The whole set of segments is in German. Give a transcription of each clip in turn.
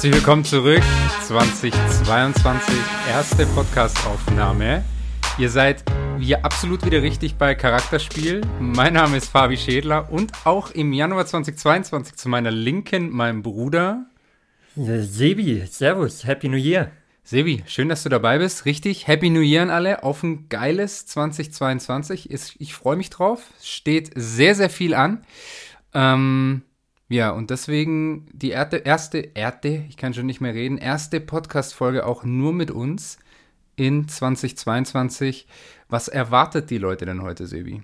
Herzlich willkommen zurück. 2022, erste Podcast-Aufnahme. Ihr seid hier absolut wieder richtig bei Charakterspiel. Mein Name ist Fabi Schädler und auch im Januar 2022 zu meiner Linken mein Bruder. Sebi, Servus, Happy New Year. Sebi, schön, dass du dabei bist. Richtig, Happy New Year an alle. Auf ein geiles 2022. Ich freue mich drauf. Steht sehr, sehr viel an. Ähm, ja, und deswegen die erste, erste, Erde, ich kann schon nicht mehr reden, erste Podcast-Folge auch nur mit uns in 2022. Was erwartet die Leute denn heute, Sebi?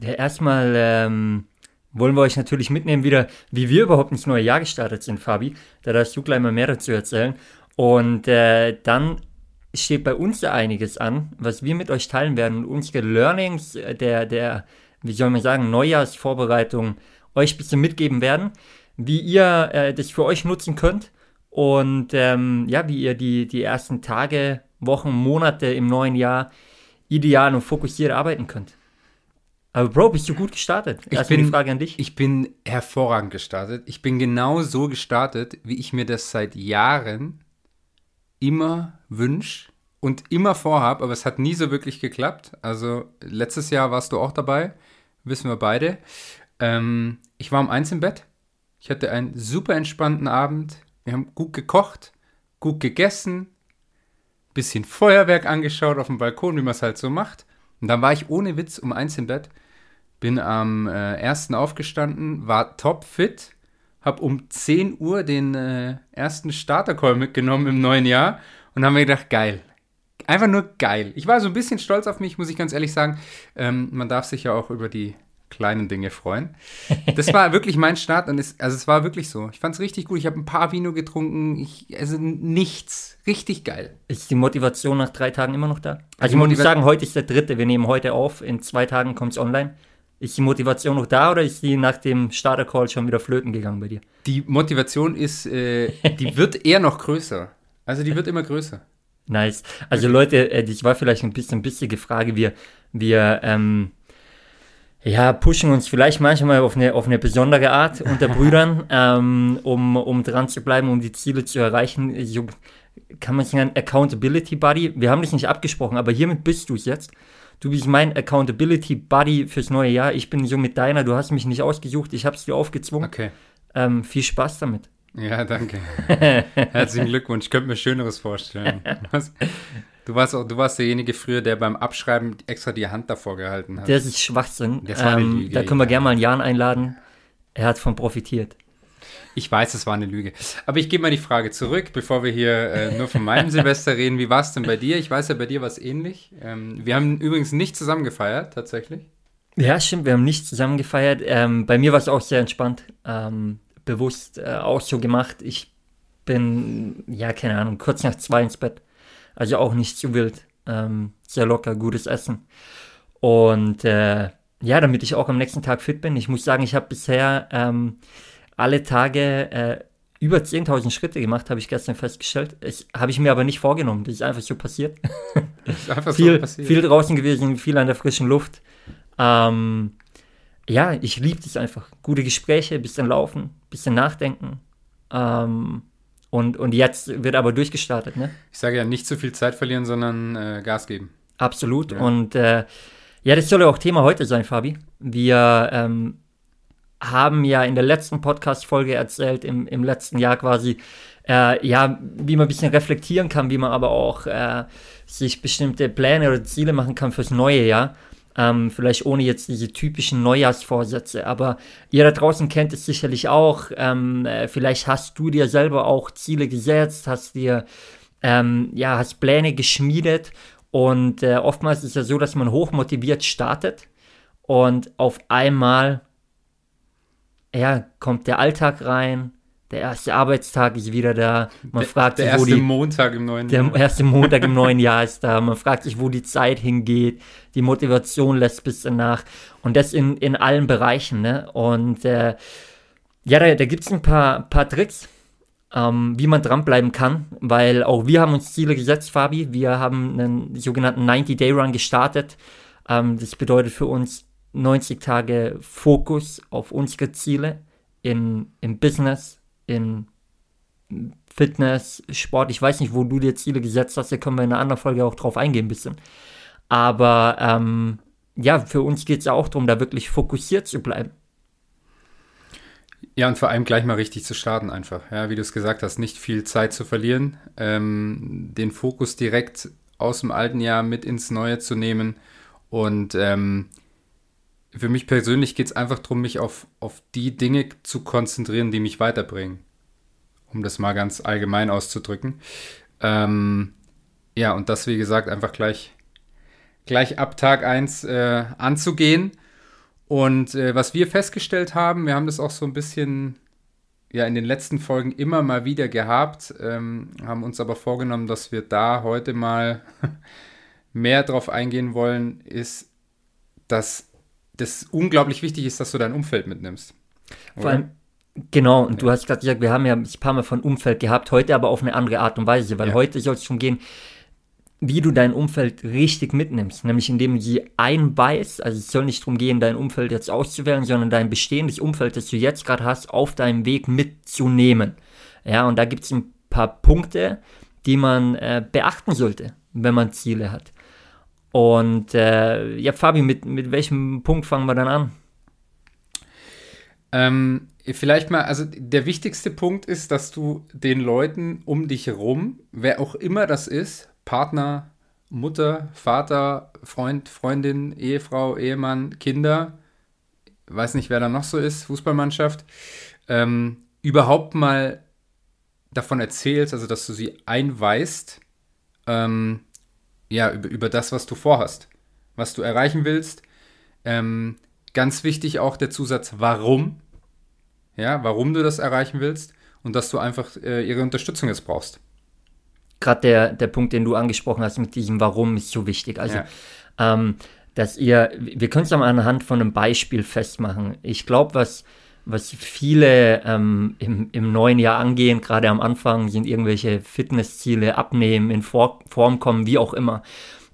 Ja, erstmal ähm, wollen wir euch natürlich mitnehmen wieder, wie wir überhaupt ins neue Jahr gestartet sind, Fabi. Da darfst du gleich mal mehr dazu erzählen. Und äh, dann steht bei uns ja einiges an, was wir mit euch teilen werden und unsere Learnings der, der wie soll man sagen, Neujahrsvorbereitung euch ein bisschen mitgeben werden, wie ihr äh, das für euch nutzen könnt und ähm, ja, wie ihr die, die ersten Tage, Wochen, Monate im neuen Jahr ideal und fokussiert arbeiten könnt. Aber Bro, bist du gut gestartet? Ich bin, die Frage an dich. Ich bin hervorragend gestartet. Ich bin genau so gestartet, wie ich mir das seit Jahren immer wünsche und immer vorhabe, aber es hat nie so wirklich geklappt. Also letztes Jahr warst du auch dabei, wissen wir beide. Ähm, ich war um eins im Bett. Ich hatte einen super entspannten Abend. Wir haben gut gekocht, gut gegessen, bisschen Feuerwerk angeschaut auf dem Balkon, wie man es halt so macht. Und dann war ich ohne Witz um eins im Bett. Bin am äh, ersten aufgestanden, war top fit, hab um 10 Uhr den äh, ersten Starter-Call mitgenommen im neuen Jahr und haben mir gedacht, geil. Einfach nur geil. Ich war so ein bisschen stolz auf mich, muss ich ganz ehrlich sagen. Ähm, man darf sich ja auch über die kleinen Dinge freuen. Das war wirklich mein Start und es, also es war wirklich so. Ich fand es richtig gut. Ich habe ein paar Vino getrunken. Ich, also nichts. Richtig geil. Ist die Motivation nach drei Tagen immer noch da? Also ich muss sagen, heute ist der dritte. Wir nehmen heute auf. In zwei Tagen kommt es online. Ist die Motivation noch da oder ist die nach dem Starter-Call schon wieder flöten gegangen bei dir? Die Motivation ist, äh, die wird eher noch größer. Also die wird immer größer. Nice. Also Leute, äh, das war vielleicht ein bisschen bissige Frage. Wir, wir ähm, ja, pushen uns vielleicht manchmal auf eine, auf eine besondere Art unter Brüdern, ähm, um, um dran zu bleiben, um die Ziele zu erreichen. So kann man sagen, Accountability Buddy. Wir haben dich nicht abgesprochen, aber hiermit bist du es jetzt. Du bist mein Accountability Buddy fürs neue Jahr. Ich bin so mit deiner. Du hast mich nicht ausgesucht. Ich habe es dir aufgezwungen. Okay. Ähm, viel Spaß damit. Ja, danke. Herzlichen Glückwunsch. Ich könnte mir Schöneres vorstellen. Was? Du warst, auch, du warst derjenige früher, der beim Abschreiben extra die Hand davor gehalten hat. Das ist Schwachsinn. Das war eine ähm, Lüge, da können wir ja. gerne mal einen Jan einladen. Er hat von profitiert. Ich weiß, es war eine Lüge. Aber ich gebe mal die Frage zurück, bevor wir hier äh, nur von meinem Silvester reden. Wie war es denn bei dir? Ich weiß ja, bei dir war es ähnlich. Ähm, wir haben übrigens nicht zusammen gefeiert, tatsächlich. Ja, stimmt, wir haben nicht zusammen gefeiert. Ähm, bei mir war es auch sehr entspannt. Ähm, bewusst äh, auch so gemacht. Ich bin, ja, keine Ahnung, kurz nach zwei ins Bett. Also auch nicht zu wild. Ähm, sehr locker, gutes Essen. Und äh, ja, damit ich auch am nächsten Tag fit bin. Ich muss sagen, ich habe bisher ähm, alle Tage äh, über 10.000 Schritte gemacht, habe ich gestern festgestellt. Habe ich mir aber nicht vorgenommen. Das ist einfach so passiert. ist einfach viel, so passiert. Viel draußen gewesen, viel an der frischen Luft. Ähm, ja, ich liebe das einfach. Gute Gespräche, bisschen laufen, bisschen nachdenken. Ähm, und, und jetzt wird aber durchgestartet, ne? Ich sage ja, nicht zu viel Zeit verlieren, sondern äh, Gas geben. Absolut. Ja. Und äh, ja, das soll ja auch Thema heute sein, Fabi. Wir ähm, haben ja in der letzten Podcast-Folge erzählt, im, im letzten Jahr quasi, äh, ja, wie man ein bisschen reflektieren kann, wie man aber auch äh, sich bestimmte Pläne oder Ziele machen kann fürs neue Jahr. Ähm, vielleicht ohne jetzt diese typischen Neujahrsvorsätze, aber ihr da draußen kennt es sicherlich auch. Ähm, äh, vielleicht hast du dir selber auch Ziele gesetzt, hast dir ähm, ja, hast Pläne geschmiedet und äh, oftmals ist es ja so, dass man hochmotiviert startet und auf einmal ja, kommt der Alltag rein, der erste Arbeitstag ist wieder da. Man der, fragt der sich, wo erste die, Montag im neuen Jahr. Der erste Montag im neuen Jahr ist da. Man fragt sich, wo die Zeit hingeht. Die Motivation lässt bis nach. Und das in, in allen Bereichen. Ne? Und äh, ja, da, da gibt es ein paar, paar Tricks, ähm, wie man dranbleiben kann. Weil auch wir haben uns Ziele gesetzt, Fabi. Wir haben einen sogenannten 90-Day-Run gestartet. Ähm, das bedeutet für uns 90 Tage Fokus auf unsere Ziele in, im Business, in Fitness, Sport. Ich weiß nicht, wo du dir Ziele gesetzt hast, da können wir in einer anderen Folge auch drauf eingehen ein bisschen. Aber ähm, ja, für uns geht es ja auch darum, da wirklich fokussiert zu bleiben. Ja, und vor allem gleich mal richtig zu starten einfach. Ja, wie du es gesagt hast, nicht viel Zeit zu verlieren, ähm, den Fokus direkt aus dem alten Jahr mit ins neue zu nehmen. Und ähm, für mich persönlich geht es einfach darum, mich auf, auf die Dinge zu konzentrieren, die mich weiterbringen. Um das mal ganz allgemein auszudrücken. Ähm, ja, und das, wie gesagt, einfach gleich, gleich ab Tag 1 äh, anzugehen. Und äh, was wir festgestellt haben, wir haben das auch so ein bisschen ja in den letzten Folgen immer mal wieder gehabt, ähm, haben uns aber vorgenommen, dass wir da heute mal mehr drauf eingehen wollen, ist, dass das unglaublich wichtig ist, dass du dein Umfeld mitnimmst. Oder? Vor allem, genau, und ja. du hast gerade gesagt, wir haben ja ein paar Mal von Umfeld gehabt, heute aber auf eine andere Art und Weise, weil ja. heute soll es schon gehen, wie du dein Umfeld richtig mitnimmst, nämlich indem du sie einbeißt. Also es soll nicht darum gehen, dein Umfeld jetzt auszuwählen, sondern dein bestehendes Umfeld, das du jetzt gerade hast, auf deinem Weg mitzunehmen. Ja, und da gibt es ein paar Punkte, die man äh, beachten sollte, wenn man Ziele hat. Und äh, ja, Fabi, mit, mit welchem Punkt fangen wir dann an? Ähm, vielleicht mal, also der wichtigste Punkt ist, dass du den Leuten um dich herum, wer auch immer das ist, Partner, Mutter, Vater, Freund, Freundin, Ehefrau, Ehemann, Kinder, weiß nicht, wer da noch so ist, Fußballmannschaft, ähm, überhaupt mal davon erzählst, also dass du sie einweist, ähm, ja, über, über das, was du vorhast, was du erreichen willst. Ähm, ganz wichtig auch der Zusatz, warum, ja, warum du das erreichen willst und dass du einfach äh, ihre Unterstützung jetzt brauchst gerade der, der Punkt, den du angesprochen hast mit diesem Warum ist so wichtig. Also, ja. ähm, dass ihr, wir können es mal anhand von einem Beispiel festmachen. Ich glaube, was, was viele ähm, im, im neuen Jahr angehen, gerade am Anfang, sind irgendwelche Fitnessziele, abnehmen, in Vor Form kommen, wie auch immer.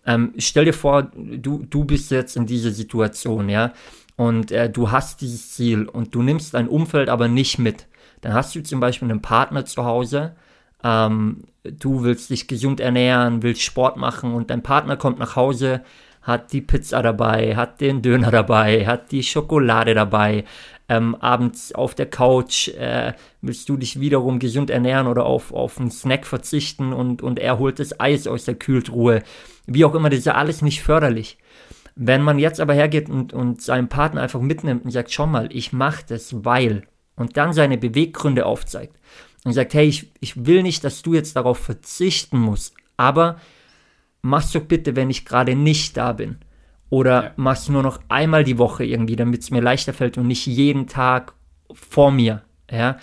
Ähm, stell dir vor, du, du bist jetzt in dieser Situation, ja, und äh, du hast dieses Ziel und du nimmst dein Umfeld aber nicht mit. Dann hast du zum Beispiel einen Partner zu Hause, ähm, du willst dich gesund ernähren, willst Sport machen und dein Partner kommt nach Hause, hat die Pizza dabei, hat den Döner dabei, hat die Schokolade dabei. Ähm, abends auf der Couch äh, willst du dich wiederum gesund ernähren oder auf, auf einen Snack verzichten und, und er holt das Eis aus der Kühltruhe. Wie auch immer, das ist ja alles nicht förderlich. Wenn man jetzt aber hergeht und, und seinen Partner einfach mitnimmt und sagt, schau mal, ich mache das, weil, und dann seine Beweggründe aufzeigt, und sagt, hey, ich, ich will nicht, dass du jetzt darauf verzichten musst, aber mach's doch bitte, wenn ich gerade nicht da bin. Oder ja. mach's nur noch einmal die Woche irgendwie, damit es mir leichter fällt und nicht jeden Tag vor mir. Ja.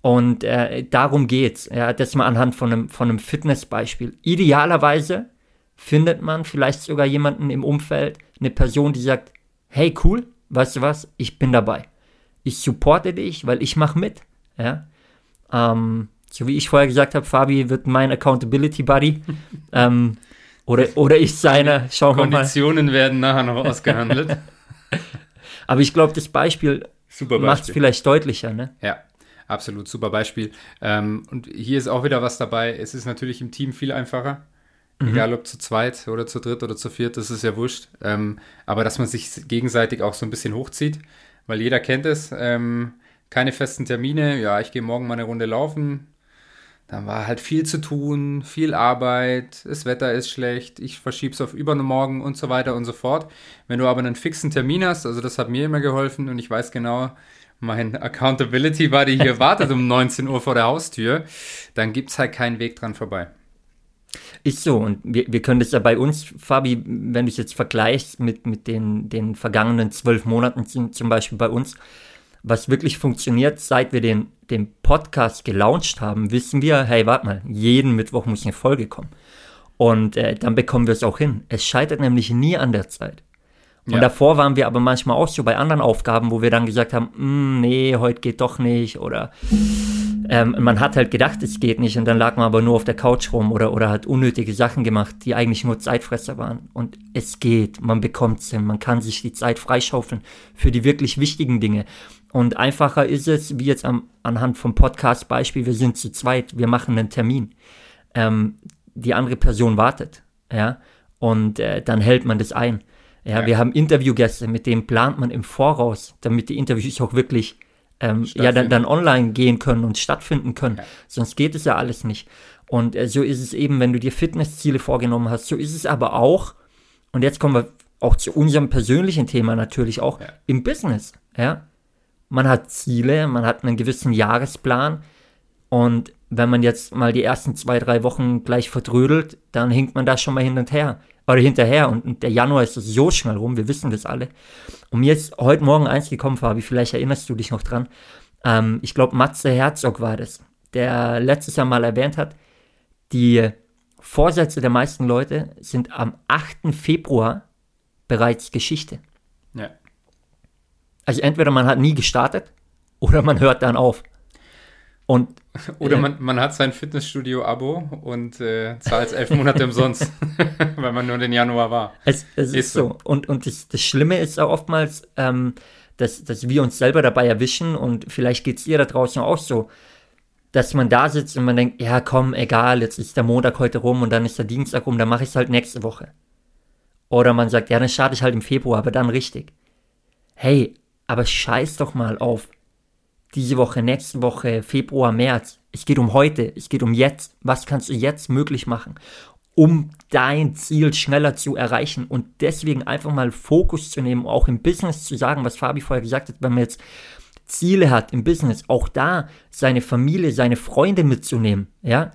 Und äh, darum geht's. Ja, das mal anhand von einem, von einem Fitnessbeispiel. Idealerweise findet man vielleicht sogar jemanden im Umfeld, eine Person, die sagt, hey cool, weißt du was, ich bin dabei. Ich supporte dich, weil ich mache mit. Ja. Ähm, so wie ich vorher gesagt habe, Fabi wird mein Accountability Buddy. ähm, oder, oder ich seine. Schauen wir mal. Konditionen werden nachher noch ausgehandelt. Aber ich glaube, das Beispiel, Beispiel. macht es vielleicht deutlicher. Ne? Ja, absolut. Super Beispiel. Ähm, und hier ist auch wieder was dabei. Es ist natürlich im Team viel einfacher. Mhm. Egal ob zu zweit oder zu dritt oder zu viert, das ist ja wurscht. Ähm, aber dass man sich gegenseitig auch so ein bisschen hochzieht, weil jeder kennt es. Ähm, keine festen Termine. Ja, ich gehe morgen mal eine Runde laufen. Dann war halt viel zu tun, viel Arbeit, das Wetter ist schlecht, ich verschiebe es auf übermorgen und so weiter und so fort. Wenn du aber einen fixen Termin hast, also das hat mir immer geholfen und ich weiß genau, mein Accountability Buddy hier wartet um 19 Uhr vor der Haustür, dann gibt es halt keinen Weg dran vorbei. Ist so, und wir, wir können das ja bei uns, Fabi, wenn du es jetzt vergleichst mit, mit den, den vergangenen zwölf Monaten zum Beispiel bei uns, was wirklich funktioniert, seit wir den, den Podcast gelauncht haben, wissen wir, hey, warte mal, jeden Mittwoch muss eine Folge kommen. Und äh, dann bekommen wir es auch hin. Es scheitert nämlich nie an der Zeit. Und ja. davor waren wir aber manchmal auch so bei anderen Aufgaben, wo wir dann gesagt haben, mm, nee, heute geht doch nicht. Oder ähm, man hat halt gedacht, es geht nicht und dann lag man aber nur auf der Couch rum oder, oder hat unnötige Sachen gemacht, die eigentlich nur Zeitfresser waren. Und es geht, man bekommt es hin, man kann sich die Zeit freischaufeln für die wirklich wichtigen Dinge. Und einfacher ist es, wie jetzt am, anhand vom Podcast-Beispiel, wir sind zu zweit, wir machen einen Termin. Ähm, die andere Person wartet, ja, und äh, dann hält man das ein. Ja, ja, wir haben Interviewgäste, mit denen plant man im Voraus, damit die Interviews auch wirklich ähm, ja, dann, dann, online gehen können und stattfinden können. Ja. Sonst geht es ja alles nicht. Und äh, so ist es eben, wenn du dir Fitnessziele vorgenommen hast, so ist es aber auch, und jetzt kommen wir auch zu unserem persönlichen Thema natürlich auch, ja. im Business. Ja? Man hat Ziele, man hat einen gewissen Jahresplan und wenn man jetzt mal die ersten zwei, drei Wochen gleich verdrödelt, dann hinkt man da schon mal hin und her oder hinterher und der Januar ist so schnell rum, wir wissen das alle. Und mir ist heute Morgen eins gekommen, Fabi, vielleicht erinnerst du dich noch dran. Ähm, ich glaube, Matze Herzog war das, der letztes Jahr mal erwähnt hat, die Vorsätze der meisten Leute sind am 8. Februar bereits Geschichte. Also entweder man hat nie gestartet oder man hört dann auf. Und, Oder äh, man, man hat sein Fitnessstudio-Abo und äh, zahlt elf Monate umsonst, weil man nur den Januar war. Es, es ist, ist so. so. Und, und das, das Schlimme ist auch oftmals, ähm, dass, dass wir uns selber dabei erwischen und vielleicht geht es ihr da draußen auch so, dass man da sitzt und man denkt, ja komm, egal, jetzt ist der Montag heute rum und dann ist der Dienstag rum, dann mache ich es halt nächste Woche. Oder man sagt, ja, dann starte ich halt im Februar, aber dann richtig. Hey, aber scheiß doch mal auf diese Woche, nächste Woche, Februar, März. Es geht um heute, es geht um jetzt. Was kannst du jetzt möglich machen, um dein Ziel schneller zu erreichen? Und deswegen einfach mal Fokus zu nehmen, auch im Business zu sagen, was Fabi vorher gesagt hat, wenn man jetzt Ziele hat im Business, auch da seine Familie, seine Freunde mitzunehmen, ja,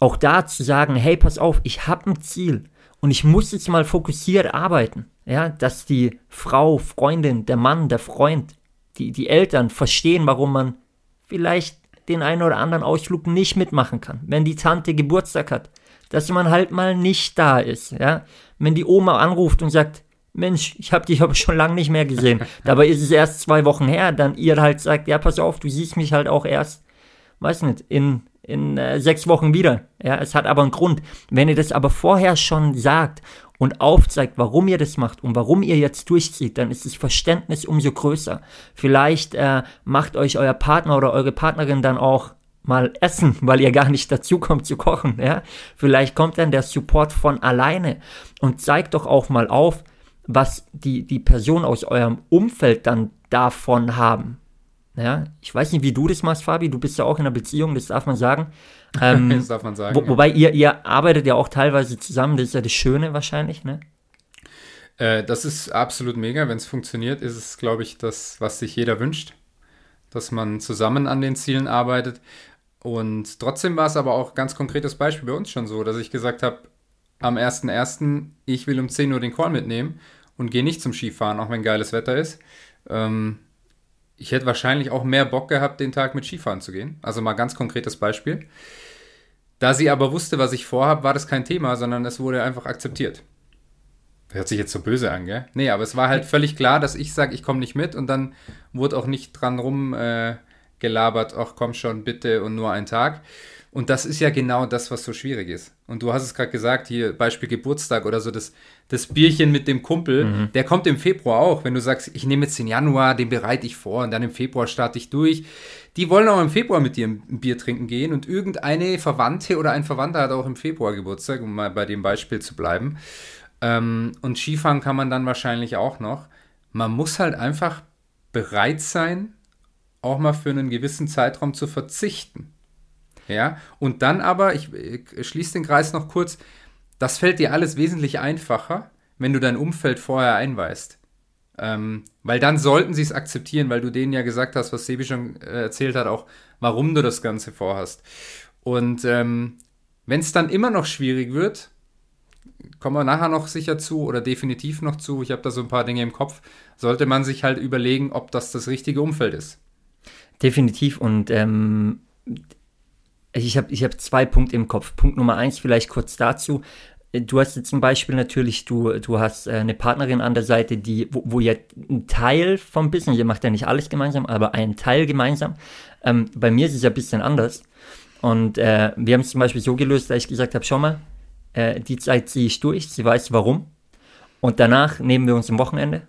auch da zu sagen, hey, pass auf, ich habe ein Ziel und ich muss jetzt mal fokussiert arbeiten, ja, dass die Frau, Freundin, der Mann, der Freund die, die Eltern verstehen, warum man vielleicht den einen oder anderen Ausflug nicht mitmachen kann. Wenn die Tante Geburtstag hat, dass man halt mal nicht da ist. Ja? Wenn die Oma anruft und sagt, Mensch, ich habe dich aber schon lange nicht mehr gesehen. Dabei ist es erst zwei Wochen her, dann ihr halt sagt, ja, pass auf, du siehst mich halt auch erst, weiß nicht, in, in äh, sechs Wochen wieder. Ja, es hat aber einen Grund. Wenn ihr das aber vorher schon sagt und aufzeigt, warum ihr das macht und warum ihr jetzt durchzieht, dann ist das Verständnis umso größer. Vielleicht äh, macht euch euer Partner oder eure Partnerin dann auch mal essen, weil ihr gar nicht dazu kommt zu kochen. Ja? Vielleicht kommt dann der Support von alleine und zeigt doch auch mal auf, was die, die Personen aus eurem Umfeld dann davon haben. Ja, ich weiß nicht, wie du das machst, Fabi. Du bist ja auch in einer Beziehung, das darf man sagen. Ähm, das darf man sagen. Wo, wobei ihr, ihr arbeitet ja auch teilweise zusammen, das ist ja das Schöne wahrscheinlich, ne? Äh, das ist absolut mega. Wenn es funktioniert, ist es, glaube ich, das, was sich jeder wünscht. Dass man zusammen an den Zielen arbeitet. Und trotzdem war es aber auch ganz konkretes Beispiel bei uns schon so, dass ich gesagt habe, am 1.1. ich will um 10 Uhr den Call mitnehmen und gehe nicht zum Skifahren, auch wenn geiles Wetter ist. Ähm, ich hätte wahrscheinlich auch mehr Bock gehabt, den Tag mit Skifahren zu gehen. Also mal ganz konkretes Beispiel. Da sie aber wusste, was ich vorhabe, war das kein Thema, sondern es wurde einfach akzeptiert. Hört sich jetzt so böse an, gell? Nee, aber es war halt völlig klar, dass ich sage, ich komme nicht mit und dann wurde auch nicht dran rum äh, ach komm schon, bitte und nur ein Tag. Und das ist ja genau das, was so schwierig ist. Und du hast es gerade gesagt, hier Beispiel Geburtstag oder so, das, das Bierchen mit dem Kumpel, mhm. der kommt im Februar auch. Wenn du sagst, ich nehme jetzt den Januar, den bereite ich vor und dann im Februar starte ich durch. Die wollen auch im Februar mit dir ein Bier trinken gehen und irgendeine Verwandte oder ein Verwandter hat auch im Februar Geburtstag, um mal bei dem Beispiel zu bleiben. Ähm, und Skifahren kann man dann wahrscheinlich auch noch. Man muss halt einfach bereit sein, auch mal für einen gewissen Zeitraum zu verzichten. Ja, und dann aber, ich, ich schließe den Kreis noch kurz, das fällt dir alles wesentlich einfacher, wenn du dein Umfeld vorher einweist. Ähm, weil dann sollten sie es akzeptieren, weil du denen ja gesagt hast, was Sebi schon äh, erzählt hat, auch warum du das Ganze vorhast. Und ähm, wenn es dann immer noch schwierig wird, kommen wir nachher noch sicher zu oder definitiv noch zu, ich habe da so ein paar Dinge im Kopf, sollte man sich halt überlegen, ob das das richtige Umfeld ist. Definitiv und ähm, ich habe ich hab zwei Punkte im Kopf. Punkt Nummer eins, vielleicht kurz dazu. Du hast jetzt zum Beispiel natürlich, du, du hast äh, eine Partnerin an der Seite, die, wo, wo ihr ein Teil vom Business, ihr macht ja nicht alles gemeinsam, aber einen Teil gemeinsam. Ähm, bei mir ist es ja ein bisschen anders. Und äh, wir haben es zum Beispiel so gelöst, dass ich gesagt habe, schau mal, äh, die Zeit ziehe ich durch, sie weiß warum. Und danach nehmen wir uns ein Wochenende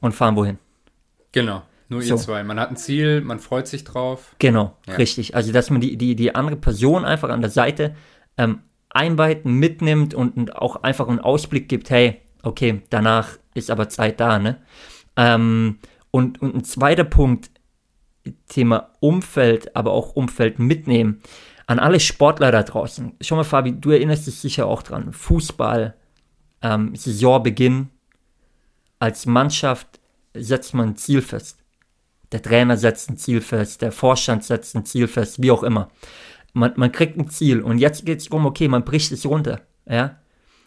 und fahren wohin. Genau. Nur So. ihr zwei. Man hat ein Ziel, man freut sich drauf. Genau, Ja. richtig. Also, dass man die, die, die andere Person einfach an der Seite ähm, einweiht, mitnimmt und, und auch einfach einen Ausblick gibt, hey, okay, danach ist aber Zeit da, ne? Ähm, und, und ein zweiter Punkt, Thema Umfeld, aber auch Umfeld mitnehmen. An alle Sportler da draußen. Schau mal, Fabi, du erinnerst dich sicher auch dran. Fußball, ähm, Saisonbeginn. Als Mannschaft setzt man ein Ziel fest. Der Trainer setzt ein Ziel fest, der Vorstand setzt ein Ziel fest, wie auch immer. Man, man kriegt ein Ziel und jetzt geht es darum, okay, man bricht es runter. Ja?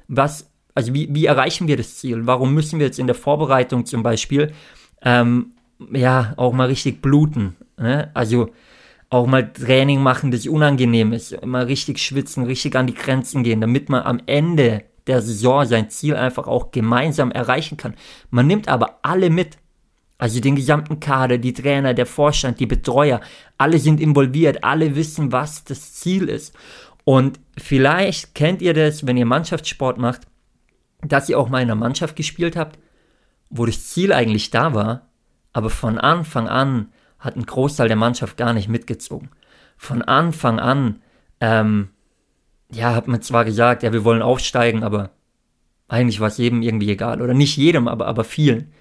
Was, also wie, wie erreichen wir das Ziel? Warum müssen wir jetzt in der Vorbereitung zum Beispiel ähm, ja auch mal richtig bluten? Ne? Also auch mal Training machen, das unangenehm ist, immer richtig schwitzen, richtig an die Grenzen gehen, damit man am Ende der Saison sein Ziel einfach auch gemeinsam erreichen kann. Man nimmt aber alle mit. Also den gesamten Kader, die Trainer, der Vorstand, die Betreuer, alle sind involviert, alle wissen, was das Ziel ist. Und vielleicht kennt ihr das, wenn ihr Mannschaftssport macht, dass ihr auch mal in einer Mannschaft gespielt habt, wo das Ziel eigentlich da war, aber von Anfang an hat ein Großteil der Mannschaft gar nicht mitgezogen. Von Anfang an, ähm, ja, hat man zwar gesagt, ja, wir wollen aufsteigen, aber eigentlich war es jedem irgendwie egal. Oder nicht jedem, aber, aber vielen.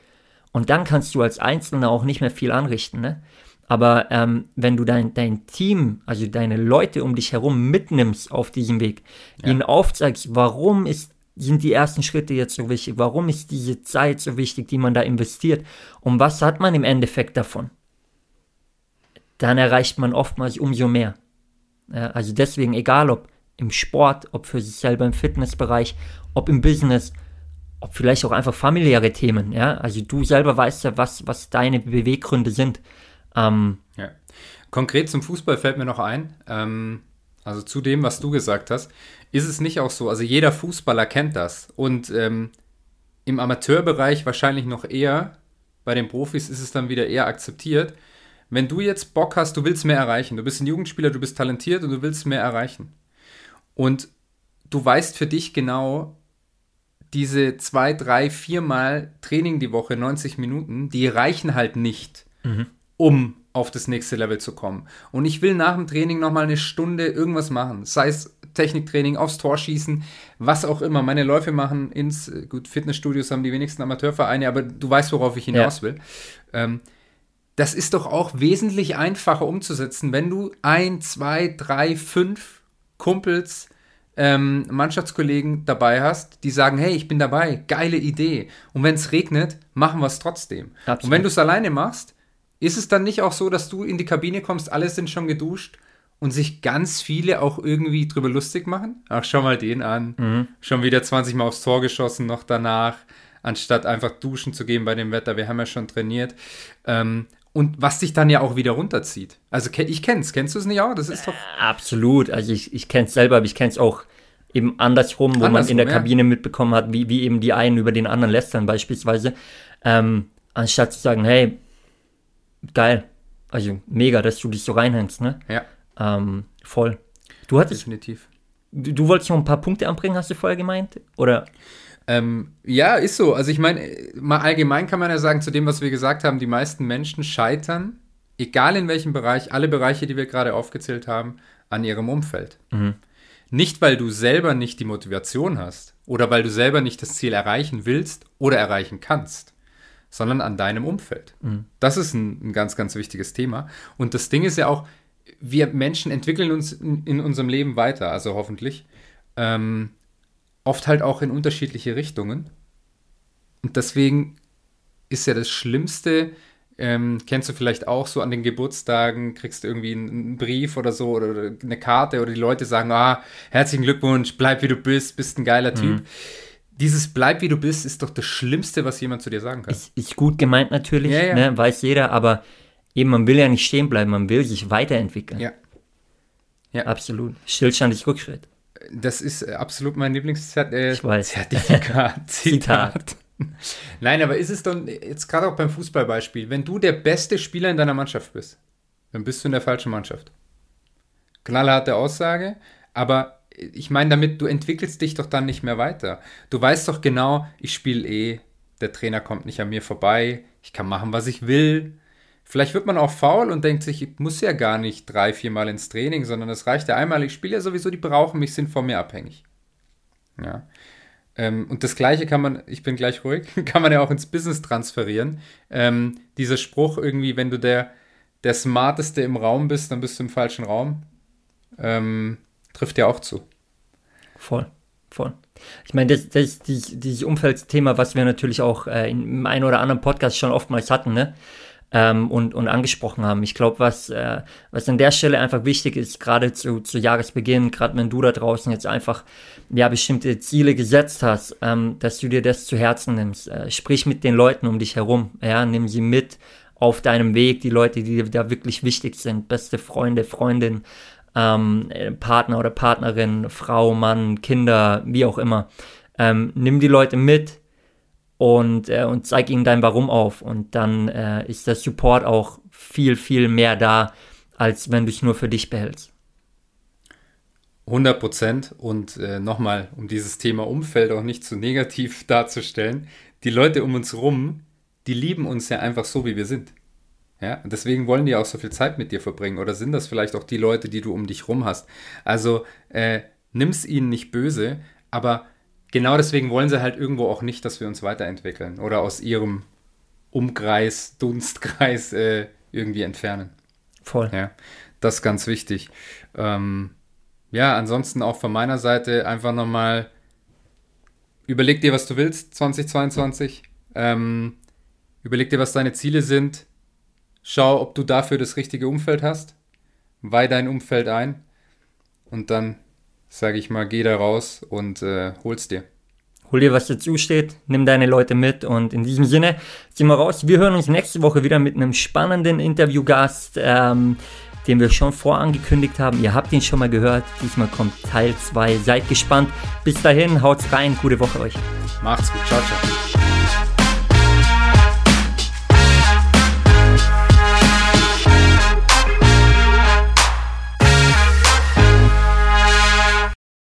Und dann kannst du als Einzelner auch nicht mehr viel anrichten. Ne? Aber ähm, wenn du dein, dein Team, also deine Leute um dich herum mitnimmst auf diesem Weg, Ja. ihnen aufzeigst, warum ist, sind die ersten Schritte jetzt so wichtig, warum ist diese Zeit so wichtig, die man da investiert und was hat man im Endeffekt davon, dann erreicht man oftmals umso mehr. Also deswegen, egal ob im Sport, ob für sich selber im Fitnessbereich, ob im Business, ob vielleicht auch einfach familiäre Themen, ja. Also du selber weißt ja, was, was deine Beweggründe sind. Ähm, Ja. Konkret zum Fußball fällt mir noch ein, ähm, also zu dem, was du gesagt hast, ist es nicht auch so, also jeder Fußballer kennt das und ähm, im Amateurbereich wahrscheinlich noch eher, bei den Profis ist es dann wieder eher akzeptiert. Wenn du jetzt Bock hast, du willst mehr erreichen, du bist ein Jugendspieler, du bist talentiert und du willst mehr erreichen und du weißt für dich genau, diese zwei, drei, viermal Training die Woche, 90 Minuten, die reichen halt nicht, um auf das nächste Level zu kommen. Und ich will nach dem Training nochmal eine Stunde irgendwas machen. Sei es Techniktraining, aufs Tor schießen, was auch immer. Meine Läufe machen ins, äh, gut, Fitnessstudios haben die wenigsten Amateurvereine, aber du weißt, worauf ich hinaus will. Ähm, das ist doch auch wesentlich einfacher umzusetzen, wenn du ein, zwei, drei, fünf Kumpels, ähm, Mannschaftskollegen dabei hast, die sagen, hey, ich bin dabei, geile Idee. Und wenn es regnet, machen wir es trotzdem. Absolut. Und wenn du es alleine machst, ist es dann nicht auch so, dass du in die Kabine kommst, alle sind schon geduscht und sich ganz viele auch irgendwie drüber lustig machen? Ach, schau mal den an. Schon wieder 20 Mal aufs Tor geschossen noch danach, anstatt einfach duschen zu gehen bei dem Wetter. Wir haben ja schon trainiert. Ähm, und was dich dann ja auch wieder runterzieht. Also ich kenn's. Kennst du es nicht auch? Das ist doch. Absolut. Also ich, ich kenne es selber, aber ich kenne es auch eben andersrum, wo man Andersrum, in der ja. Kabine mitbekommen hat, wie, wie eben die einen über den anderen lästern beispielsweise. Ähm, anstatt zu sagen, hey, geil, also mega, dass du dich so reinhängst, ne? Ja, Ähm, voll. Du hattest, definitiv. du, du wolltest noch ein paar Punkte anbringen, hast du vorher gemeint? Oder? Ähm, ja, ist so. Also ich meine, mal allgemein kann man ja sagen, zu dem, was wir gesagt haben, die meisten Menschen scheitern, egal in welchem Bereich, alle Bereiche, die wir gerade aufgezählt haben, an ihrem Umfeld. Nicht, weil du selber nicht die Motivation hast oder weil du selber nicht das Ziel erreichen willst oder erreichen kannst, sondern an deinem Umfeld. Das ist ein, ein ganz, ganz wichtiges Thema. Und das Ding ist ja auch, wir Menschen entwickeln uns in, in unserem Leben weiter, also hoffentlich. Ähm, oft halt auch in unterschiedliche Richtungen. Und deswegen ist ja das Schlimmste, ähm, kennst du vielleicht auch so an den Geburtstagen, kriegst du irgendwie einen, Brief oder so oder, eine Karte oder die Leute sagen, ah, herzlichen Glückwunsch, bleib wie du bist, bist ein geiler Typ. Dieses bleib wie du bist ist doch das Schlimmste, was jemand zu dir sagen kann. Ist, ist gut gemeint natürlich, Ja, ja. Ne, weiß jeder, aber eben, man will ja nicht stehen bleiben, man will sich weiterentwickeln. Ja. Absolut. Stillstand ist Rückschritt. Das ist äh, absolut mein Lieblingszertifikat. Äh, Ich weiß. Zertifikat. Zitat. Nein, aber ist es dann jetzt gerade auch beim Fußballbeispiel, wenn du der beste Spieler in deiner Mannschaft bist, dann bist du in der falschen Mannschaft. Knallharte Aussage, aber ich meine damit, du entwickelst dich doch dann nicht mehr weiter. Du weißt doch genau, ich spiele eh, der Trainer kommt nicht an mir vorbei, ich kann machen, was ich will. Vielleicht wird man auch faul und denkt sich, ich muss ja gar nicht drei, viermal ins Training, sondern es reicht ja einmal. Ich spiele ja sowieso, die brauchen mich, sind von mir abhängig. Ja. Ähm, und das Gleiche kann man, ich bin gleich ruhig, kann man ja auch ins Business transferieren. Ähm, dieser Spruch irgendwie, wenn du der, der Smarteste im Raum bist, dann bist du im falschen Raum, ähm, trifft ja auch zu. Voll, voll. Ich meine, das, das dieses, dieses Umfeldsthema, was wir natürlich auch äh, in einem oder anderen Podcast schon oftmals hatten, ne? Ähm, und, und angesprochen haben. Ich glaube, was, äh, was an der Stelle einfach wichtig ist, gerade zu, zu Jahresbeginn, gerade wenn du da draußen jetzt einfach ja, bestimmte Ziele gesetzt hast, ähm, dass du dir das zu Herzen nimmst. Äh, sprich mit den Leuten um dich herum, ja, nimm sie mit auf deinem Weg, die Leute, die dir da wirklich wichtig sind, beste Freunde, Freundin, ähm, äh, Partner oder Partnerin, Frau, Mann, Kinder, wie auch immer. Ähm, nimm die Leute mit, und, äh, und zeig ihnen dein Warum auf. Und dann äh, ist der Support auch viel, viel mehr da, als wenn du es nur für dich behältst. 100 Prozent. Und äh, nochmal, um dieses Thema Umfeld auch nicht zu negativ darzustellen, die Leute um uns rum, die lieben uns ja einfach so, wie wir sind. Ja, und deswegen wollen die auch so viel Zeit mit dir verbringen. Oder sind das vielleicht auch die Leute, die du um dich rum hast? Also äh, nimm's ihnen nicht böse, aber genau deswegen wollen sie halt irgendwo auch nicht, dass wir uns weiterentwickeln oder aus ihrem Umkreis, Dunstkreis äh, irgendwie entfernen. Voll. Ja, das ist ganz wichtig. Ähm, ja, ansonsten auch von meiner Seite einfach nochmal überleg dir, was du willst 2022. Ähm, überleg dir, was deine Ziele sind. Schau, ob du dafür das richtige Umfeld hast. Weih dein Umfeld ein. Und dann sage ich mal, geh da raus und äh, hol's dir. Hol dir, was dir zusteht, nimm deine Leute mit und in diesem Sinne ziehen wir raus. Wir hören uns nächste Woche wieder mit einem spannenden Interviewgast, ähm, den wir schon vorangekündigt haben. Ihr habt ihn schon mal gehört. Diesmal kommt Teil 2. Seid gespannt. Bis dahin, haut's rein. Gute Woche euch. Macht's gut. Ciao, ciao.